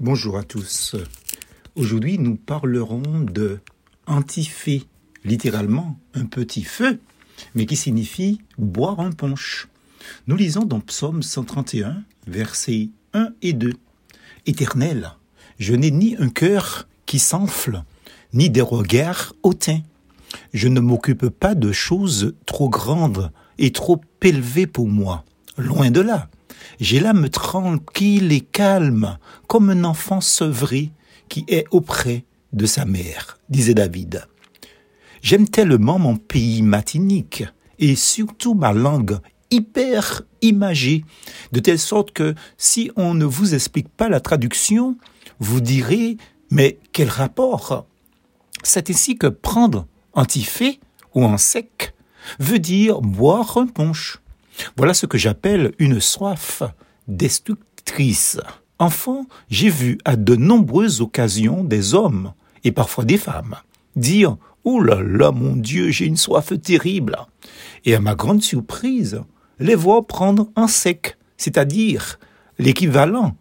Bonjour à tous. Aujourd'hui, nous parlerons de antifé, littéralement un petit feu, mais qui signifie boire un punch. Nous lisons dans Psaume 131, versets 1 et 2. Éternel, je n'ai ni un cœur qui s'enfle, ni des regards hautains. Je ne m'occupe pas de choses trop grandes et trop élevées pour moi. Loin de là. J'ai l'âme tranquille et calme, comme un enfant sevré qui est auprès de sa mère, disait David. J'aime tellement mon pays matinique et surtout ma langue hyper imagée, de telle sorte que si on ne vous explique pas la traduction, vous direz mais quel rapport? C'est ici que prendre antifé ou en sec veut dire boire un punch. Voilà ce que j'appelle une soif destructrice. Enfant, j'ai vu à de nombreuses occasions des hommes, et parfois des femmes, dire Oh là là, mon Dieu, j'ai une soif terrible. Et à ma grande surprise, les voir prendre un sec, c'est-à-dire l'équivalent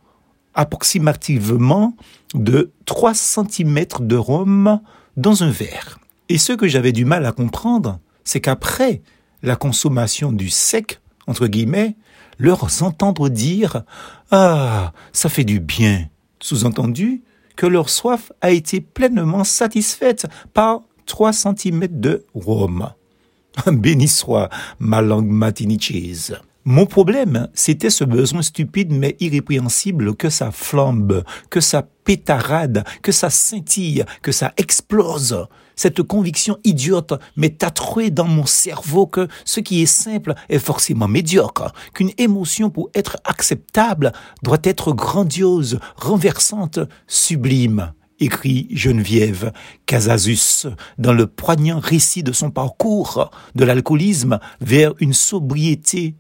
approximativement de 3 cm de rhum dans un verre. Et ce que j'avais du mal à comprendre, c'est qu'après la consommation du sec, entre guillemets, leur entendre dire Ah, ça fait du bien. Sous-entendu que leur soif a été pleinement satisfaite par trois centimètres de rhum. Béni soit ma langue matinichise. Mon problème, c'était ce besoin stupide mais irrépréhensible que ça flambe, que ça pétarade, que ça scintille, que ça explose. Cette conviction idiote m'est tatouée dans mon cerveau que ce qui est simple est forcément médiocre, qu'une émotion pour être acceptable doit être grandiose, renversante, sublime écrit Geneviève Casasus dans le poignant récit de son parcours de l'alcoolisme vers une sobriété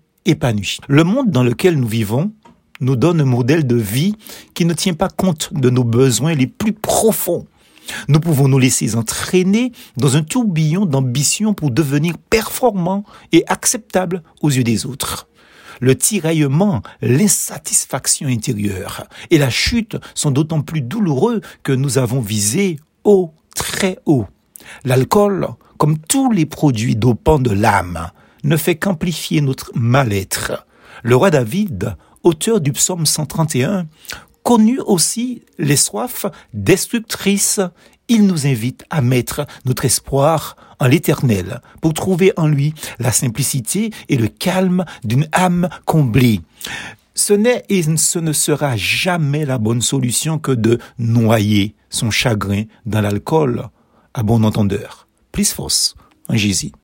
le monde dans lequel nous vivons nous donne un modèle de vie qui ne tient pas compte de nos besoins les plus profonds. Nous pouvons nous laisser entraîner dans un tourbillon d'ambition pour devenir performants et acceptables aux yeux des autres. Le tiraillement, l'insatisfaction intérieure et la chute sont d'autant plus douloureux que nous avons visé haut, très haut. L'alcool, comme tous les produits dopants de l'âme, ne fait qu'amplifier notre mal-être. Le roi David, auteur du psaume 131, connut aussi les soifs destructrices. Il nous invite à mettre notre espoir en l'éternel pour trouver en lui la simplicité et le calme d'une âme comblée. Ce n'est et ce ne sera jamais la bonne solution que de noyer son chagrin dans l'alcool, à bon entendeur. Plus fausse, en Jésus.